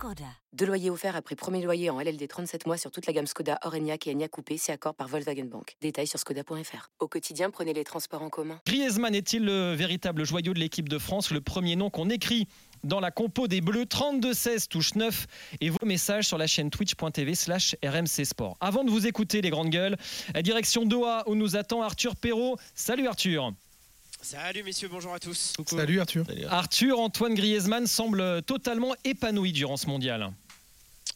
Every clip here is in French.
Skoda. Deux loyers offerts après premier loyer en LLD 37 mois sur toute la gamme Skoda, Orenia et Enya Coupé, c'est accord par Volkswagen Bank. Détails sur skoda.fr. Au quotidien, prenez les transports en commun. Griezmann est-il le véritable joyau de l'équipe de France Le premier nom qu'on écrit dans la compo des Bleus? 32-16 touche 9 et vos messages sur la chaîne twitch.tv slash RMC Sport. Avant de vous écouter les grandes gueules, la direction Doha où nous attend Arthur Perrault. Salut Arthur Salut messieurs, bonjour à tous. Salut Arthur. Arthur, Antoine Griezmann semble totalement épanoui durant ce mondial.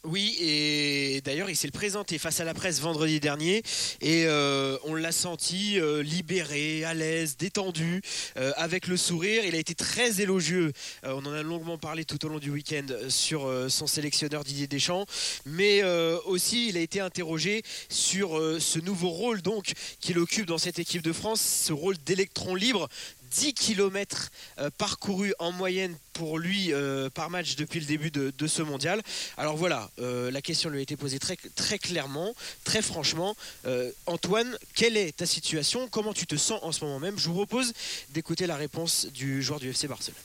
Oui, et d'ailleurs, il s'est présenté face à la presse vendredi dernier et euh, on l'a senti euh, libéré, à l'aise, détendu, euh, avec le sourire. Il a été très élogieux. on en a longuement parlé tout au long du week-end sur son sélectionneur Didier Deschamps, mais aussi il a été interrogé sur ce nouveau rôle qu'il occupe dans cette équipe de France, ce rôle d'électron libre 10 km euh, parcourus en moyenne pour lui euh, par match depuis le début de, ce mondial. Alors voilà, euh, la question lui a été posée très, très clairement, très franchement. Antoine, quelle est ta situation? Comment tu te sens en ce moment même? Je vous propose d'écouter la réponse du joueur du FC Barcelone.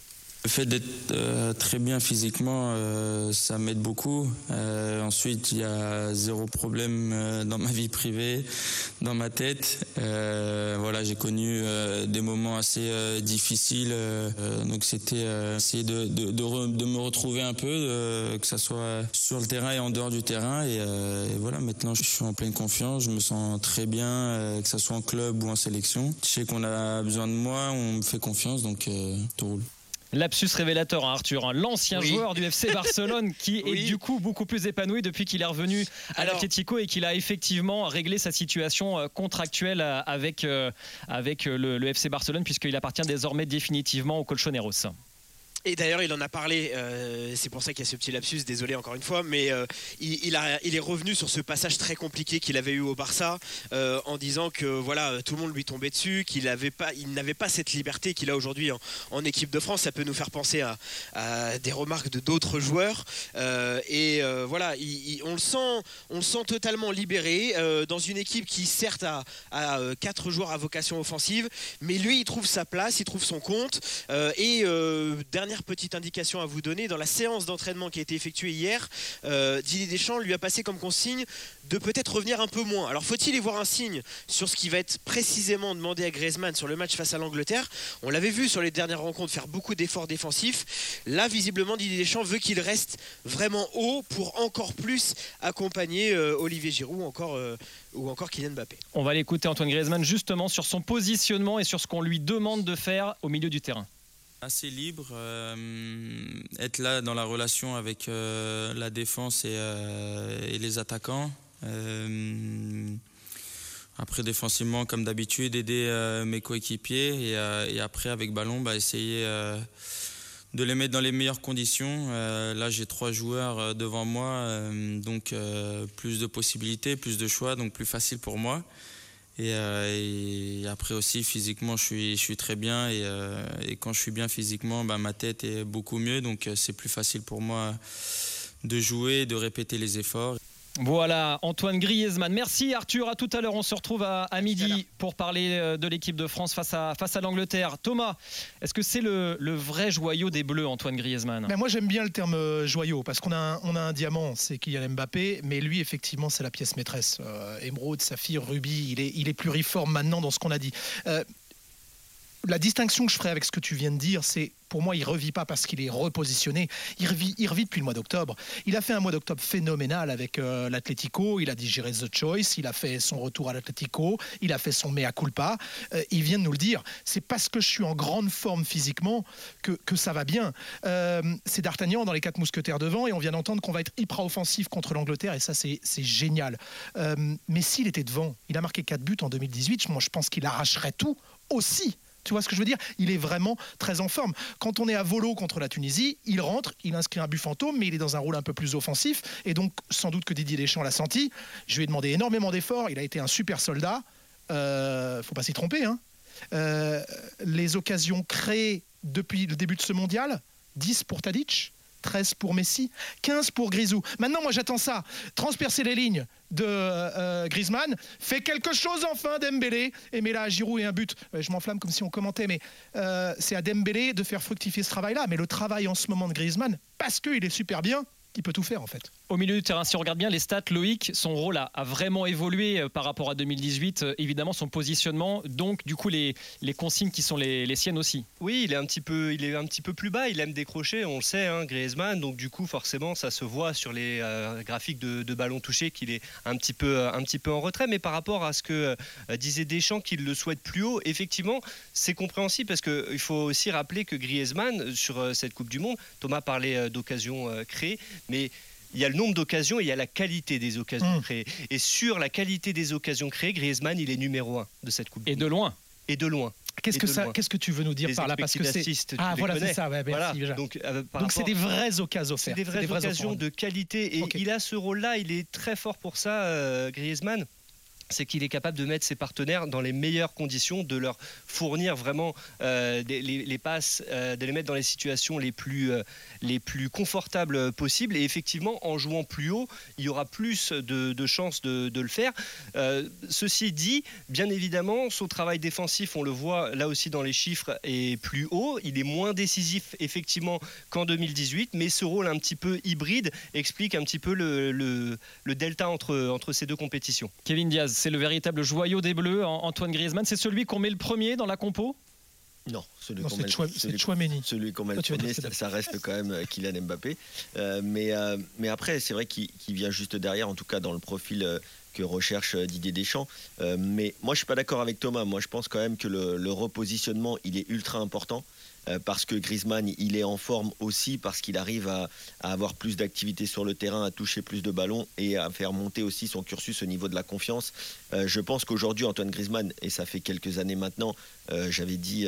Le fait d'être euh, très bien physiquement, euh, ça m'aide beaucoup. Euh, ensuite, il y a zéro problème dans ma vie privée, dans ma tête. voilà, j'ai connu des moments assez difficiles, donc c'était essayer de, de, de, me retrouver un peu, que ça soit sur le terrain et en dehors du terrain. Et, et, voilà, maintenant, je suis en pleine confiance, je me sens très bien, que ça soit en club ou en sélection. Je sais qu'on a besoin de moi, on me fait confiance, donc tout roule. Lapsus révélateur, hein, Arthur, hein. l'ancien joueur du FC Barcelone qui est du coup beaucoup plus épanoui depuis qu'il est revenu à l'Atlético et qu'il a effectivement réglé sa situation euh, contractuelle euh, avec, euh, avec le, le FC Barcelone puisqu'il appartient désormais définitivement au Colchoneros. Et d'ailleurs, il en a parlé, euh, c'est pour ça qu'il y a ce petit lapsus, désolé encore une fois, mais euh, il, est revenu sur ce passage très compliqué qu'il avait eu au Barça euh, en disant que voilà, tout le monde lui tombait dessus, qu'il n'avait pas, cette liberté qu'il a aujourd'hui en, équipe de France. Ça peut nous faire penser à, des remarques de d'autres joueurs. et voilà, on, le sent, on le sent totalement libéré dans une équipe qui certes a, quatre joueurs à vocation offensive, mais lui, il trouve sa place, il trouve son compte. et petite indication à vous donner, dans la séance d'entraînement qui a été effectuée hier, euh, Didier Deschamps lui a passé comme consigne de peut-être revenir un peu moins. Alors faut-il y voir un signe sur ce qui va être précisément demandé à Griezmann sur le match face à l'Angleterre? On l'avait vu sur les dernières rencontres faire beaucoup d'efforts défensifs. Là, visiblement, Didier Deschamps veut qu'il reste vraiment haut pour encore plus accompagner euh, Olivier Giroud encore, euh, ou encore Kylian Mbappé. On va l'écouter Antoine Griezmann justement sur son positionnement et sur ce qu'on lui demande de faire au milieu du terrain assez libre, euh, être là dans la relation avec euh, la défense et, euh, les attaquants. après défensivement comme d'habitude aider mes coéquipiers et, après avec ballon bah, essayer de les mettre dans les meilleures conditions. là j'ai trois joueurs devant moi donc plus de possibilités, plus de choix donc plus facile pour moi. Euh, et, après aussi, physiquement, je suis, très bien. Et, euh, et quand je suis bien physiquement, bah, ma tête est beaucoup mieux. Donc euh, c'est plus facile pour moi de jouer, de répéter les efforts. Voilà, Antoine Griezmann. Merci Arthur, à tout à l'heure. On se retrouve à, midi pour parler euh, de l'équipe de France face à, face à l'Angleterre. Thomas, est-ce que c'est le, vrai joyau des Bleus, Antoine Griezmann? Ben Moi j'aime bien le terme euh, joyau parce qu'on a, un, on a un diamant, c'est Kylian Mbappé, mais lui effectivement c'est la pièce maîtresse. Euh, Émeraude, Saphir, Ruby, il est, il est pluriforme maintenant dans ce qu'on a dit la distinction que je ferai avec ce que tu viens de dire, c'est pour moi, il revit pas parce qu'il est repositionné. Il revit, il revit depuis le mois d'octobre. Il a fait un mois d'octobre phénoménal avec euh, l'Atlético. Il a digéré The Choice. Il a fait son retour à l'Atlético. Il a fait son mea culpa. Euh, il vient de nous le dire. C'est parce que je suis en grande forme physiquement que, que ça va bien. Euh, c'est D'Artagnan dans les quatre mousquetaires devant et on vient d'entendre qu'on va être hyper offensif contre l'Angleterre et ça, c'est génial. mais s'il était devant, il a marqué quatre buts en 2018. Moi, je pense qu'il arracherait tout aussi. Tu vois ce que je veux dire? Il est vraiment très en forme. Quand on est à volo contre la Tunisie, il rentre, il inscrit un but fantôme, mais il est dans un rôle un peu plus offensif. Et donc, sans doute que Didier Deschamps l'a senti. Je lui ai demandé énormément d'efforts. Il a été un super soldat. Euh, faut pas s'y tromper. Hein. Euh, les occasions créées depuis le début de ce mondial, 10 pour Tadic, 13 pour Messi, 15 pour Grisou. Maintenant, moi, j'attends ça. Transpercer les lignes de euh, Griezmann, fait quelque chose enfin Dembélé, et met là Giroud et un but. je m'enflamme comme si on commentait, mais euh, c'est à Dembélé de faire fructifier ce travail-là. Mais le travail en ce moment de Griezmann, parce qu'il est super bien, il peut tout faire en fait. Au milieu du terrain, si on regarde bien les stats, Loïc, son rôle a, vraiment évolué euh, par rapport à 2018. Euh, évidemment, son positionnement, donc du coup les, consignes qui sont les, siennes aussi. Oui, il est un petit peu, il est un petit peu plus bas. Il aime décrocher, on le sait, hein, Griezmann. Donc du coup, forcément, ça se voit sur les euh, graphiques de, de ballon touché qu'il est un petit peu, un petit peu en retrait. Mais par rapport à ce que disait Deschamps, qu'il le souhaite plus haut, effectivement, c'est compréhensible parce qu'il faut aussi rappeler que Griezmann sur cette Coupe du Monde, Thomas parlait d'occasions créées, mais il y a le nombre d'occasions et il y a la qualité des occasions mmh. créées. Et sur la qualité des occasions créées, Griezmann, il est numéro un de cette Coupe. Et de loin. Et de loin. Qu'est-ce que ça Qu'est-ce que tu veux nous dire par là Parce que c'est ah voilà c'est ça. Donc euh, c'est des vraies occasions offertes. Des vraies, occasions de qualité et il a ce rôle-là. Il est très fort pour ça, euh, Griezmann c'est qu'il est capable de mettre ses partenaires dans les meilleures conditions, de leur fournir vraiment euh, les, passes, euh, de les mettre dans les situations les plus, euh, les plus confortables possibles. Et effectivement, en jouant plus haut, il y aura plus de, chances de, le faire. ceci dit, bien évidemment, son travail défensif, on le voit là aussi dans les chiffres, est plus haut. Il est moins décisif effectivement qu'en 2018, mais ce rôle un petit peu hybride explique un petit peu le, le delta entre, entre ces deux compétitions. Kevin Diaz, c'est le véritable joyau des Bleus, Antoine Griezmann. C'est celui qu'on met le premier dans la compo? Non, celui qu'on met, celui, celui qu'on met le premier, ça, reste quand même euh, Kylian Mbappé. Euh, mais, euh, mais après, c'est vrai qu'il vient juste derrière, en tout cas dans le profil que recherche Didier Deschamps. mais moi, je suis pas d'accord avec Thomas. Moi, je pense quand même que le, le repositionnement, il est ultra important. Euh, parce que Griezmann, il est en forme aussi, parce qu'il arrive à, avoir plus d'activité sur le terrain, à toucher plus de ballons et à faire monter aussi son cursus au niveau de la confiance. Euh, je pense qu'aujourd'hui, Antoine Griezmann, et ça fait quelques années maintenant, euh, j'avais dit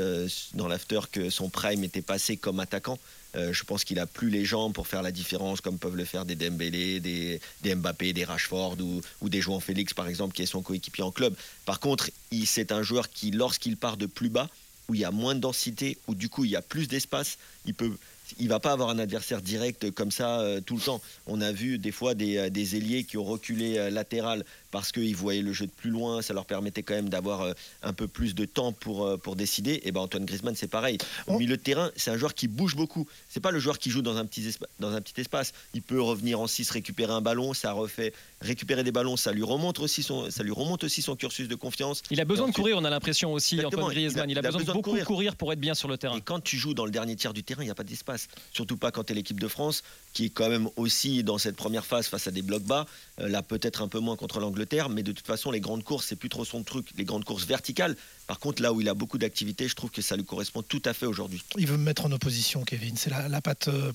dans l'after que son prime était passé comme attaquant. je pense qu'il a plus les jambes pour faire la différence, comme peuvent le faire des Dembélé, des, Mbappé, des Rashford ou, ou des João Félix, par exemple, qui est son coéquipier en club. Par contre, c'est un joueur qui, lorsqu'il part de plus bas, où il y a moins de densité, où du coup il y a plus d'espace, il peut il va pas avoir un adversaire direct comme ça euh, tout le temps. On a vu des fois des, euh, des ailiers qui ont reculé euh, latéral parce qu'ils voyaient le jeu de plus loin, ça leur permettait quand même d'avoir euh, un peu plus de temps pour, euh, pour décider. Et ben Antoine Griezmann, c'est pareil. Au milieu de terrain, c'est un joueur qui bouge beaucoup. C'est pas le joueur qui joue dans un petit, dans un petit espace. Il peut revenir en 6, récupérer un ballon, ça refait récupérer des ballons, ça lui remonte aussi son, ça lui remonte aussi son cursus de confiance. Il a besoin de courir, on a l'impression aussi, Antoine Griezmann. Il a, besoin, de beaucoup courir. pour être bien sur le terrain. Et quand tu joues dans le dernier tiers du terrain, il n'y a pas d'espace. Surtout pas quand tu es l'équipe de France, qui est quand même aussi dans cette première phase face à des blocs bas. Euh, là, peut-être un peu moins contre l'Angleterre, mais de toute façon, les grandes courses, c'est plus trop son truc, les grandes courses verticales. Par contre, là où il a beaucoup d'activité, je trouve que ça lui correspond tout à fait aujourd'hui. Il veut me mettre en opposition, Kevin. C'est la, la, patte, euh,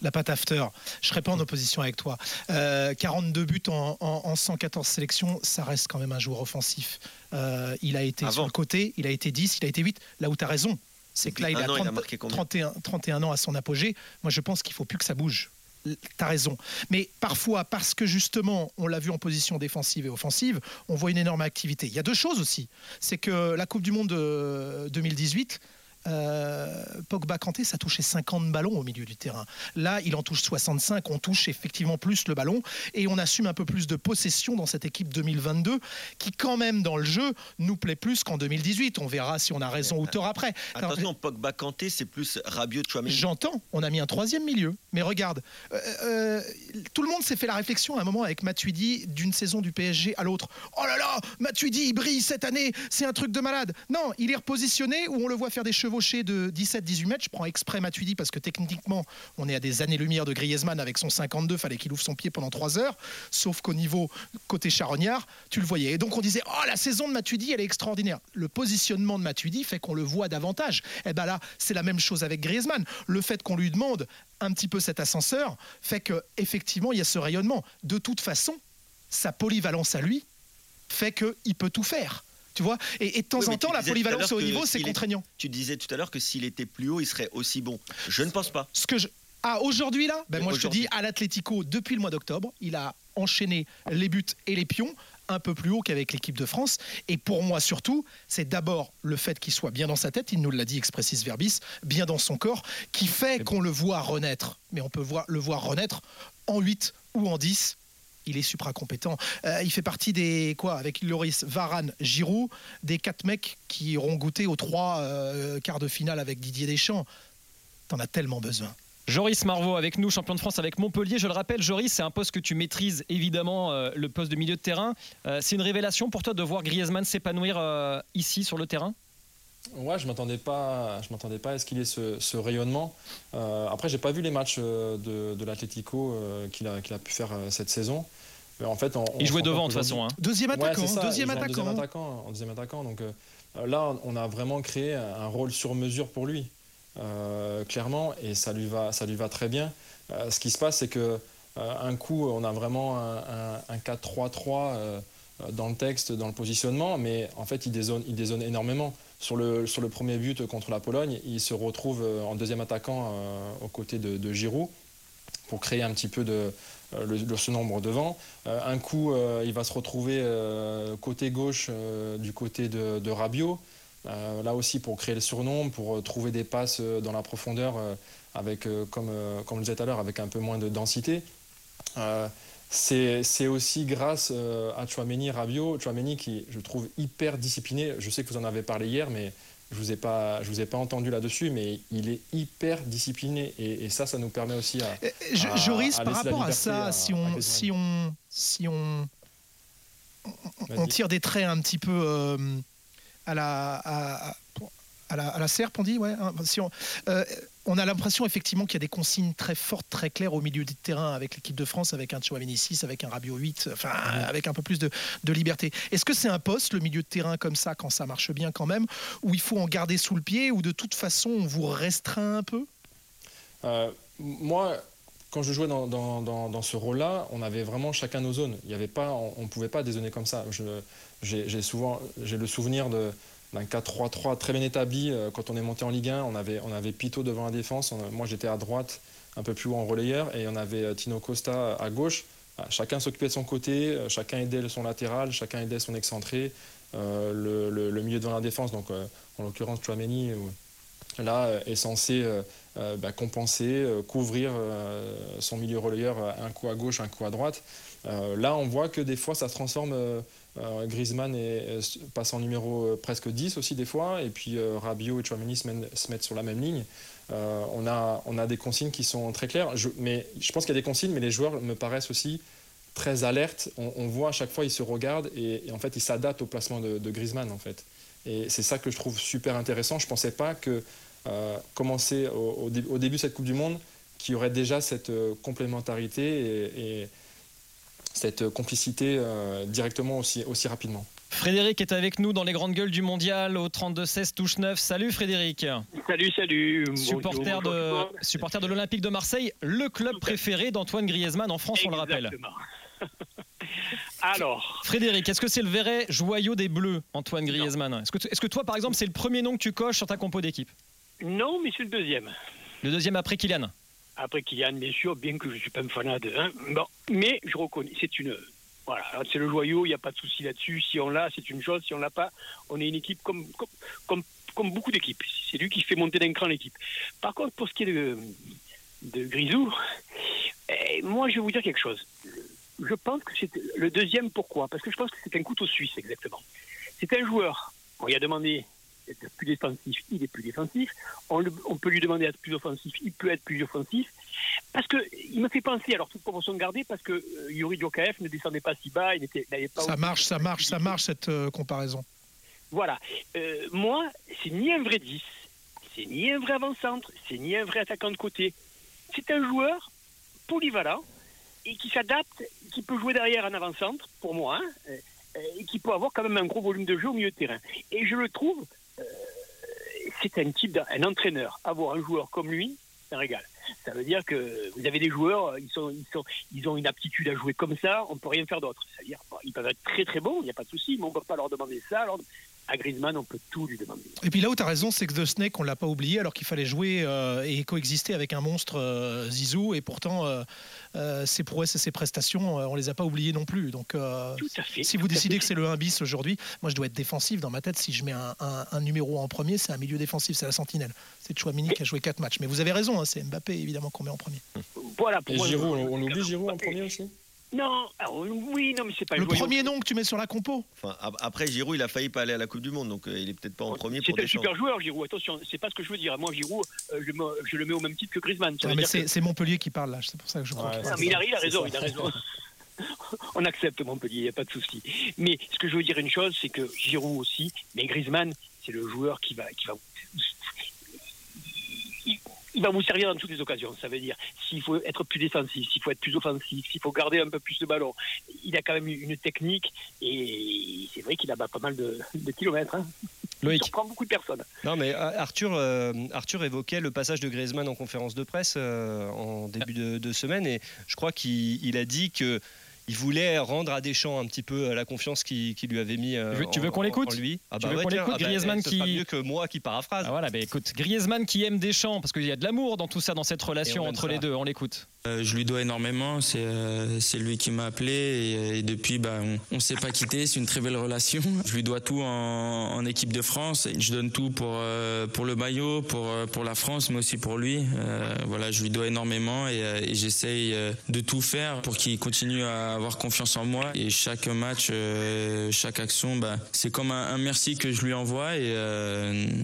la patte after. Je serai pas en opposition avec toi. 42 euh, buts en, 114 sélections, ça reste quand même un joueur offensif. il a été sur le côté, il a été 10, il a été 8. Là où tu as raison, c'est que là, il a, 31, 31 ans à son apogée. Moi, je pense qu'il faut plus que ça bouge tu as raison. Mais parfois, parce que justement, on l'a vu en position défensive et offensive, on voit une énorme activité. Il y a deux choses aussi. C'est que la Coupe du Monde 2018, euh, Pogba Kanté, ça touchait 50 ballons au milieu du terrain. Là, il en touche 65. On touche effectivement plus le ballon et on assume un peu plus de possession dans cette équipe 2022 qui, quand même, dans le jeu, nous plaît plus qu'en 2018. On verra si on a raison ou tort après. Attention, Pogba Kanté, c'est plus Rabiot Chouameni. J'entends. On a mis un troisième milieu. Mais regarde, euh, euh, tout le monde s'est fait la réflexion à un moment avec Matuidi d'une saison du PSG à l'autre. Oh là là, Matuidi, il brille cette année. C'est un truc de malade. Non, il est repositionné où on le voit faire des chevaux de 17-18 mètres. Je prends exprès Matuidi parce que techniquement, on est à des années-lumière de Griezmann avec son 52. Fallait qu'il ouvre son pied pendant 3 heures. Sauf qu'au niveau côté charognard, tu le voyais. Et donc on disait, oh, la saison de Matuidi, elle est extraordinaire. Le positionnement de Matuidi fait qu'on le voit davantage. Et eh ben là, c'est la même chose avec Griezmann. Le fait qu'on lui demande un petit peu cet ascenseur fait qu'effectivement, il y a ce rayonnement. De toute façon, sa polyvalence à lui fait qu'il peut tout faire. Tu vois et, de temps en temps, la polyvalence au niveau, c'est contraignant. tu disais tout à l'heure que s'il était plus haut, il serait aussi bon. Je ne pense pas. Ce que je, ah, aujourd'hui là? Ben Moi je te dis, à l'Atlético, depuis le mois d'octobre, il a enchaîné les buts et les pions un peu plus haut qu'avec l'équipe de France. Et pour moi surtout, c'est d'abord le fait qu'il soit bien dans sa tête, il nous l'a dit expressis verbis, bien dans son corps, qui fait qu'on le voit renaître. Mais on peut voir, le voir renaître en 8 ou en 10 il est supra compétent. Euh, il fait partie des quoi avec Loris, Varane, Giroud, des quatre mecs qui auront goûté aux trois euh, quarts de finale avec Didier Deschamps. T'en as tellement besoin. Joris Marvaux avec nous, champion de France avec Montpellier. Je le rappelle, Joris, c'est un poste que tu maîtrises évidemment, euh, le poste de milieu de terrain. c'est une révélation pour toi de voir Griezmann s'épanouir ici sur le terrain? Ouais, je m'attendais pas, je m'attendais pas à ce qu'il ait ce, ce rayonnement. Euh, après, j'ai pas vu les matchs de, de l'Atlético qu'il a, qu'il a pu faire cette saison en fait, il jouait devant de toute façon. Hein. Deuxième attaquant, deuxième attaquant. Deuxième attaquant, en deuxième attaquant. Donc euh, là, on a vraiment créé un rôle sur mesure pour lui, euh, clairement, et ça lui va, ça lui va très bien. Euh, ce qui se passe, c'est que un coup, on a vraiment un, 4-3-3 dans le texte, dans le positionnement, mais en fait, il dézone, il dézone énormément. Sur le, sur le premier but contre la Pologne, il se retrouve en deuxième attaquant aux côtés de, de Giroud pour créer un petit peu de, euh, le, ce nombre devant. Euh, un coup, euh, il va se retrouver côté gauche du côté de, de Rabiot. là aussi pour créer le surnombre, pour trouver des passes dans la profondeur avec, comme, comme je disais tout à l'heure, avec un peu moins de densité. c'est aussi grâce à Chouameni, Rabiot, Chouameni qui je trouve hyper discipliné. Je sais que vous en avez parlé hier, mais je vous ai pas, je vous ai pas entendu là-dessus, mais il est hyper discipliné et, ça, ça nous permet aussi à. Joris, par rapport à ça, si on, si on, si on, on, tire des traits un petit peu euh, à la, à, à la, à la serpe, on dit, ouais. Hein, si on, euh, on a l'impression effectivement qu'il y a des consignes très fortes, très claires au milieu du terrain avec l'équipe de France, avec un Chouameni 6, avec un Rabiot 8, enfin avec un peu plus de, liberté. Est-ce que c'est un poste, le milieu de terrain comme ça, quand ça marche bien quand même, où il faut en garder sous le pied, ou de toute façon on vous restreint un peu? Euh, Moi, quand je jouais dans, ce rôle-là, on avait vraiment chacun nos zones. Il y avait pas, on ne pouvait pas dézonner comme ça. J'ai souvent, j'ai le souvenir de d'un 4-3-3 très bien établi. Euh, quand on est monté en Ligue 1, on avait, on avait Pito devant la défense. moi, j'étais à droite, un peu plus haut en relayeur, et on avait euh, Tino Costa à gauche. Ah, chacun s'occupait de son côté, euh, chacun aidait son latéral, chacun aidait son excentré, le, milieu devant la défense, donc en l'occurrence Chouameni, là, est censé bah, compenser, couvrir son milieu relayeur un coup à gauche, un coup à droite. là, on voit que des fois, ça se transforme euh, Griezmann passe en numéro euh, presque 10 aussi des fois, et puis euh, Rabiot et Chouameni se, mettent sur la même ligne. on, a, on a des consignes qui sont très claires, je, mais je pense qu'il y a des consignes, mais les joueurs me paraissent aussi très alertes. On, voit à chaque fois, ils se regardent et, en fait, ils s'adaptent au placement de, Griezmann en fait. Et c'est ça que je trouve super intéressant. Je ne pensais pas que commencer au, début de cette Coupe du Monde, qu'il y aurait déjà cette complémentarité et cette complicité euh, directement aussi, aussi rapidement. Frédéric est avec nous dans les grandes gueules du mondial au 32-16 touche 9. Salut Frédéric. Salut, salut. Supporter de, supporter de l'Olympique de Marseille, le club préféré d'Antoine Griezmann en France, on le rappelle. Alors. Frédéric, est-ce que c'est le vrai joyau des Bleus, Antoine Griezmann? Est-ce que, est que toi, par exemple, c'est le premier nom que tu coches sur ta compo d'équipe? Non, mais c'est le deuxième. Le deuxième après Kylian après Kylian, bien sûr, bien que je ne suis pas un fanat de. Bon, mais je reconnais, c'est une. Voilà, c'est le joyau, il n'y a pas de souci là-dessus. Si on l'a, c'est une chose. Si on l'a pas, on est une équipe comme, comme, comme, beaucoup d'équipes. C'est lui qui fait monter d'un cran l'équipe. Par contre, pour ce qui est de, de Grisou, eh, moi, je vais vous dire quelque chose. Je pense que c'est le deuxième. Pourquoi? Parce que je pense que c'est un couteau suisse, exactement. C'est un joueur. On lui a demandé être plus défensif, il est plus défensif. On, peut lui demander d'être plus offensif, il peut être plus offensif. Parce que il me fait penser, alors toute promotion gardée, parce que euh, Yuri Djokaev ne descendait pas si bas, il n'avait pas. Ça marche, ça marche, ça marche cette euh, comparaison. Voilà. Euh, moi, c'est ni un vrai 10, c'est ni un vrai avant-centre, c'est ni un vrai attaquant de côté. C'est un joueur polyvalent et qui s'adapte, qui peut jouer derrière un avant-centre, pour moi, hein, et qui peut avoir quand même un gros volume de jeu au milieu de terrain. Et je le trouve euh, c'est un type, d'un entraîneur. Avoir un joueur comme lui, c'est un régal. Ça veut dire que vous avez des joueurs, ils, sont, ils, sont, ils ont une aptitude à jouer comme ça, on ne peut rien faire d'autre. C'est-à-dire, ils peuvent être très très bons, il n'y a pas de souci, mais on ne peut pas leur demander ça. À Griezmann, on peut tout lui demander. Et puis là où tu as raison, c'est que The Snake, on l'a pas oublié, alors qu'il fallait jouer euh, et coexister avec un monstre euh, Zizou, et pourtant euh, ses prouesses et ses prestations, on les a pas oubliées non plus. Donc, si vous décidez que c'est le 1 bis aujourd'hui, moi je dois être défensif dans ma tête. Si je mets un, numéro en premier, c'est un milieu défensif, c'est la sentinelle. C'est Chouamini qui a joué 4 matchs. Mais vous avez raison, hein, c'est Mbappé évidemment qu'on met en premier. Voilà, et Giroud, on, oublie Giroud en premier aussi? Non, oui, non, mais c'est pas le premier nom que tu mets sur la compo. Enfin, après, Giroud, il a failli pas aller à la Coupe du Monde, donc euh, il est peut-être pas en premier. C'est un super joueur, Giroud. Attention, c'est pas ce que je veux dire. Moi, Giroud, euh, je, le mets au même titre que Griezmann. mais c'est Montpellier qui parle là. C'est pour ça que je crois. non, mais il a, il a raison, il a raison. On accepte Montpellier, il n'y a pas de souci. Mais ce que je veux dire une chose, c'est que Giroud aussi, mais Griezmann, c'est le joueur qui va, qui va il va vous servir dans toutes les occasions. Ça veut dire s'il faut être plus défensif, s'il faut être plus offensif, s'il faut garder un peu plus de ballon. Il a quand même une technique et c'est vrai qu'il a pas mal de, kilomètres. Hein. Il surprend beaucoup de personnes. Non, mais euh, Arthur, euh, Arthur évoquait le passage de Griezmann en conférence de presse euh, en début de, de, semaine et je crois qu'il a dit que il voulait rendre à Deschamps un petit peu la confiance qu'il lui avait mis. Euh, tu veux qu'on l'écoute lui? Ah Tu veux qu'on l'écoute ah bah, Griezmann qui mieux que moi qui paraphrase. Ah voilà, bah écoute, Griezmann qui aime Deschamps parce qu'il y a de l'amour dans tout ça, dans cette relation entre les deux. On l'écoute. Euh, je lui dois énormément. C'est euh, lui qui m'a appelé et, depuis, bah, on, ne s'est pas quitté. C'est une très belle relation. Je lui dois tout en, équipe de France. Je donne tout pour euh, le maillot, pour la France, mais aussi pour lui. voilà, je lui dois énormément et, j'essaye de tout faire pour qu'il continue à avoir confiance en moi. Et chaque match, chaque action, bah, c'est comme un, merci que je lui envoie et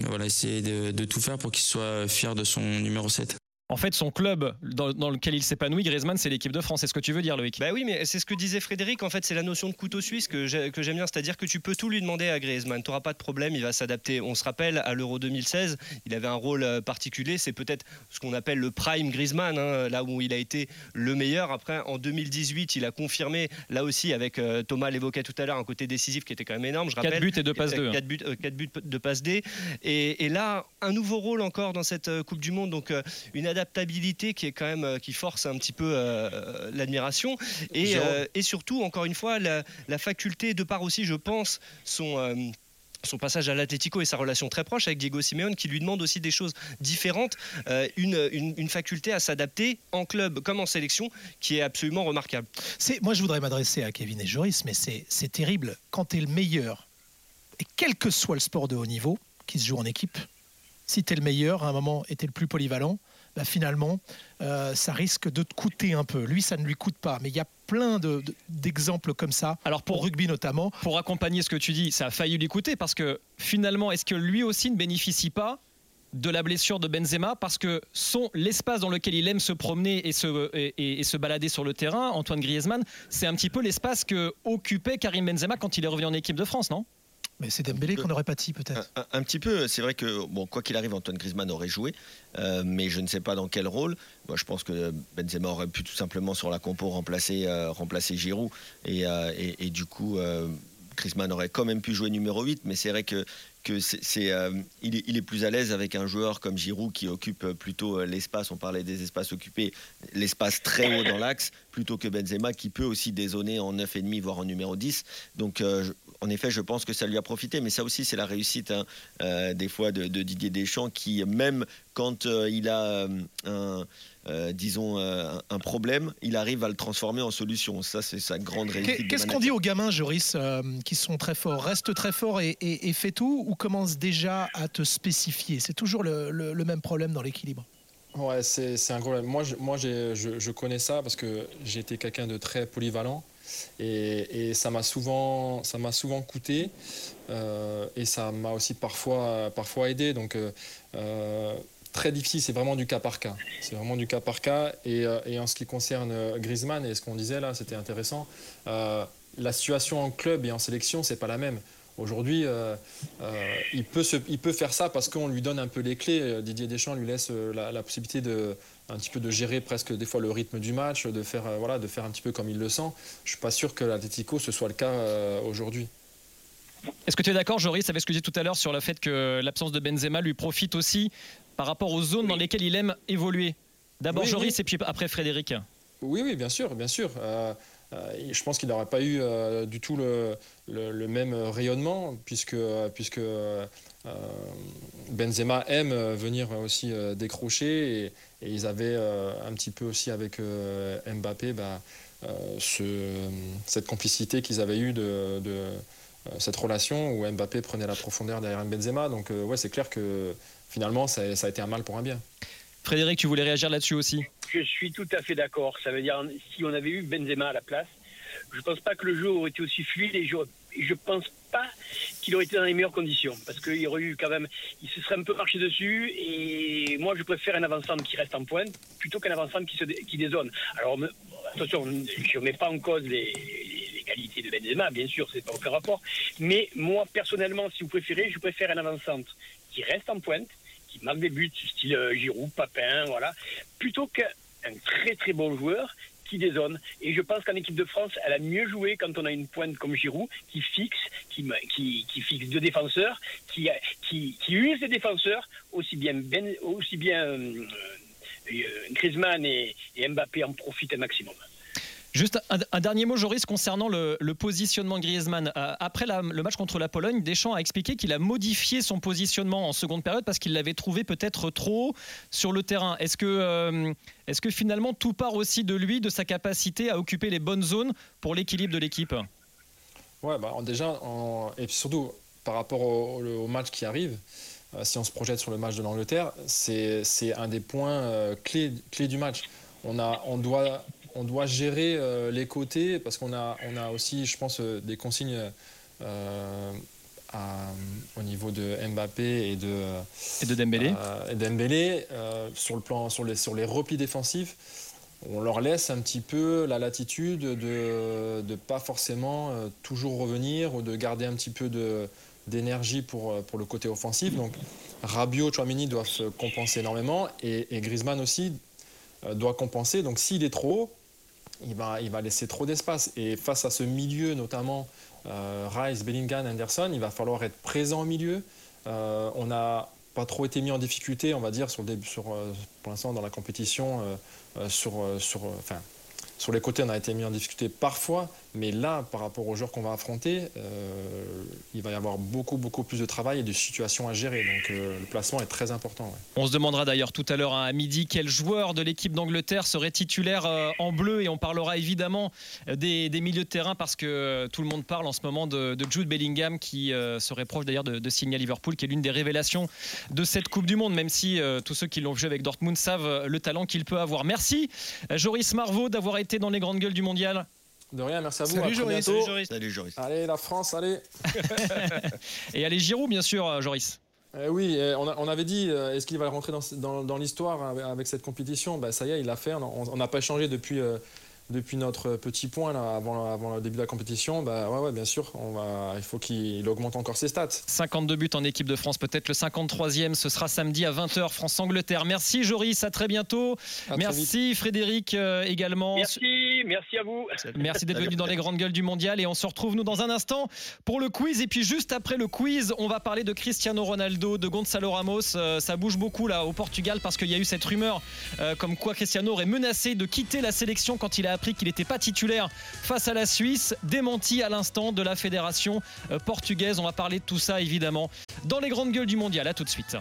voilà, essayer de, de tout faire pour qu'il soit fier de son numéro 7. En fait, son club dans, lequel il s'épanouit, Griezmann, c'est l'équipe de France. C'est ce que tu veux dire, Loïc? Bah oui, mais c'est ce que disait Frédéric. En fait, c'est la notion de couteau suisse que j'aime bien. C'est-à-dire que tu peux tout lui demander à Griezmann. Tu n'auras pas de problème, il va s'adapter. On se rappelle, à l'Euro 2016, il avait un rôle euh, particulier. C'est peut-être ce qu'on appelle le prime Griezmann, hein, là où il a été le meilleur. Après, en 2018, il a confirmé, là aussi, avec euh, Thomas l'évoquait tout à l'heure, un côté décisif qui était quand même énorme. Je rappelle, 4 buts et 2 passes D. 4 buts, 4 buts de passes D. Et, et, là, un nouveau rôle encore dans cette euh, Coupe du Monde. Donc, une adaptabilité qui est quand même euh, qui force un petit peu euh, l'admiration. Et, euh, et, surtout encore une fois la, faculté de part aussi je pense son son passage à l'Atletico et sa relation très proche avec Diego Simeone qui lui demande aussi des choses différentes, une, une, faculté à s'adapter en club comme en sélection qui est absolument remarquable. C'est, moi je voudrais m'adresser à Kevin et Joris, mais c'est, c'est terrible. Quand tu es le meilleur, et quel que soit le sport de haut niveau qui se joue en équipe, si tu es le meilleur, à un moment, et tu es le plus polyvalent, bah, finalement, euh, ça risque de te coûter un peu. Lui, ça ne lui coûte pas. Mais il y a plein d'exemples comme ça, Alors pour, rugby notamment. Pour accompagner ce que tu dis, ça a failli lui coûter parce que finalement, est-ce que lui aussi ne bénéficie pas de la blessure de Benzema parce que son l'espace dans lequel il aime se promener et se, et, se balader sur le terrain, Antoine Griezmann, c'est un petit peu l'espace que occupait Karim Benzema quand il est revenu en équipe de France, non? Mais c'est Dembélé qu'on aurait pâti peut-être. Un, petit peu, c'est vrai que bon, quoi qu'il arrive, Antoine Griezmann aurait joué, euh, mais je ne sais pas dans quel rôle. Moi, je pense que Benzema aurait pu tout simplement sur la compo remplacer, euh, remplacer Giroud et, euh, et, du coup. Griezmann aurait quand même pu jouer numéro 8, mais c'est vrai que, que c'est, il, est, il, est, plus à l'aise avec un joueur comme Giroud qui occupe plutôt l'espace, on parlait des espaces occupés, l'espace très haut dans l'axe, plutôt que Benzema qui peut aussi dézoner en 9,5 voire en numéro 10. Donc en effet, je pense que ça lui a profité, mais ça aussi, c'est la réussite hein, euh, des fois de, Didier Deschamps qui, même quand euh, il a euh, un, disons, un problème, il arrive à le transformer en solution. Ça, c'est sa grande réussite. Qu'est-ce qu'on dit aux gamins, Joris, qui sont très forts Reste très fort et, et, fait tout ou commence déjà à te spécifier? C'est toujours le, même problème dans l'équilibre. Ouais, c'est un problème. Moi, je, moi je, je connais ça parce que j'ai été quelqu'un de très polyvalent. Et, ça m'a souvent, ça m'a souvent coûté euh, et ça m'a aussi parfois, parfois aidé. Donc euh, euh, très difficile, c'est vraiment du cas par cas. C'est vraiment du cas par cas. Et, en ce qui concerne Griezmann et ce qu'on disait là, c'était intéressant. la situation en club et en sélection, c'est pas la même. Aujourd'hui, il, peut il peut faire ça parce qu'on lui donne un peu les clés. Didier Deschamps lui laisse la possibilité de, un petit peu de gérer presque des fois le rythme du match, de faire, euh, voilà, de faire un petit peu comme il le sent. Je suis pas sûr que l'Atletico ce soit le cas euh, aujourd'hui. Est-ce que tu es d'accord, Joris, avec ce que tu disais tout à l'heure sur le fait que l'absence de Benzema lui profite aussi par rapport aux zones dans lesquelles il aime évoluer? D'abord Joris et puis après Frédéric. Oui, oui, bien sûr, bien sûr. Euh, je pense qu'il n'aurait pas eu du tout le, le, même rayonnement, puisque, puisque Benzema aime venir aussi décrocher, et, ils avaient un petit peu aussi avec Mbappé bah, ce, cette complicité qu'ils avaient eue de, de cette relation où Mbappé prenait la profondeur derrière Benzema. Donc ouais, c'est clair que finalement, ça, a été un mal pour un bien. Frédéric, tu voulais réagir là-dessus aussi? Je suis tout à fait d'accord. Ça veut dire, si on avait eu Benzema à la place, je ne pense pas que le jeu aurait été aussi fluide et je ne pense qu'il aurait été dans les meilleures conditions parce qu'il aurait eu quand même, il se serait un peu marché dessus et moi je préfère un avançant qui reste en pointe plutôt qu'un avançant qui, se, qui dézone. Alors attention, je ne mets pas en cause les, qualités de Benzema, bien sûr, c'est pas aucun rapport, mais moi personnellement, si vous préférez, je préfère un avançant qui reste en pointe qui marque des buts, style euh, Giroud, Papin, voilà, plutôt qu'un très très bon joueur qui dézone. Et je pense qu'en équipe de France, elle a mieux joué quand on a une pointe comme Giroud qui fixe, qui, qui, fixe deux défenseurs, qui, qui, use les défenseurs, aussi bien, ben, aussi bien euh, et, et Mbappé en profitent un maximum. Juste un, dernier mot, Joris, concernant le, positionnement Griezmann. Euh, après le match contre la Pologne, Deschamps a expliqué qu'il a modifié son positionnement en seconde période parce qu'il l'avait trouvé peut-être trop sur le terrain. Est-ce que, euh, est que finalement tout part aussi de lui, de sa capacité à occuper les bonnes zones pour l'équilibre de l'équipe? Ouais, bah, déjà, et surtout par rapport au, match qui arrive, euh, si on se projette sur le match de l'Angleterre, c'est un des points clés, clés du match. On, a, on doit on doit gérer euh, les côtés parce qu'on a, on a aussi, je pense, euh, des consignes euh, au niveau de Mbappé et de, et de Dembélé, et Dembélé sur, le plan, sur, les, sur les replis défensifs. On leur laisse un petit peu la latitude de ne pas forcément toujours revenir ou de garder un petit peu de, d'énergie pour, pour le côté offensif. Donc Rabiot, Chouamini doivent se compenser énormément et, et Griezmann aussi doit compenser. Donc s'il est trop haut, il va, laisser trop d'espace. Et face à ce milieu, notamment euh, Rice, Bellingham, Anderson, il va falloir être présent au milieu. Euh, on n'a pas trop été mis en difficulté, on va dire, euh, pour l'instant dans la compétition, sur les côtés, on a été mis en difficulté parfois, mais là, par rapport aux joueurs qu'on va affronter, euh, il va y avoir beaucoup, beaucoup plus de travail et de situations à gérer. Donc euh, le placement est très important. On se demandera d'ailleurs tout à l'heure hein, à midi quel joueur de l'équipe d'Angleterre serait titulaire euh, en bleu et on parlera évidemment des, milieux de terrain parce que tout le monde parle en ce moment de, Jude Bellingham qui serait proche d'ailleurs de, de signer Liverpool, qui est l'une des révélations de cette Coupe du Monde, même si tous ceux qui l'ont vu avec Dortmund savent le talent qu'il peut avoir. Merci Joris Marvaux d'avoir été dans les grandes gueules du mondial. De rien, merci à vous. Salut, Joris. Salut, Joris. Allez, la France, allez. et allez, Giroud, bien sûr, euh, Joris. Eh oui, eh, on, avait dit, euh, est-ce qu'il va rentrer dans, l'histoire avec, cette compétition? Ben, Ça y est, il l'a fait. On n'a pas changé depuis, euh, depuis notre petit point là, avant, avant le début de la compétition, bah ouais, ouais bien sûr, on va, il faut qu'il augmente encore ses stats. 52 buts en équipe de France, peut-être le 53e, ce sera samedi à 20h, France-Angleterre. Merci Joris, à très bientôt. merci Frédéric euh, également. Merci, merci à vous. Merci d'être venu dans les grandes gueules du mondial et on se retrouve nous dans un instant pour le quiz. Et puis juste après le quiz, on va parler de Cristiano Ronaldo, de Gonzalo Ramos. Euh, ça bouge beaucoup là au Portugal parce qu'il y a eu cette rumeur euh, comme quoi Cristiano aurait menacé de quitter la sélection quand il a appris qu'il n'était pas titulaire face à la Suisse. Démenti à l'instant de la fédération euh, portugaise. On va parler de tout ça évidemment dans les grandes gueules du mondial. À tout de suite.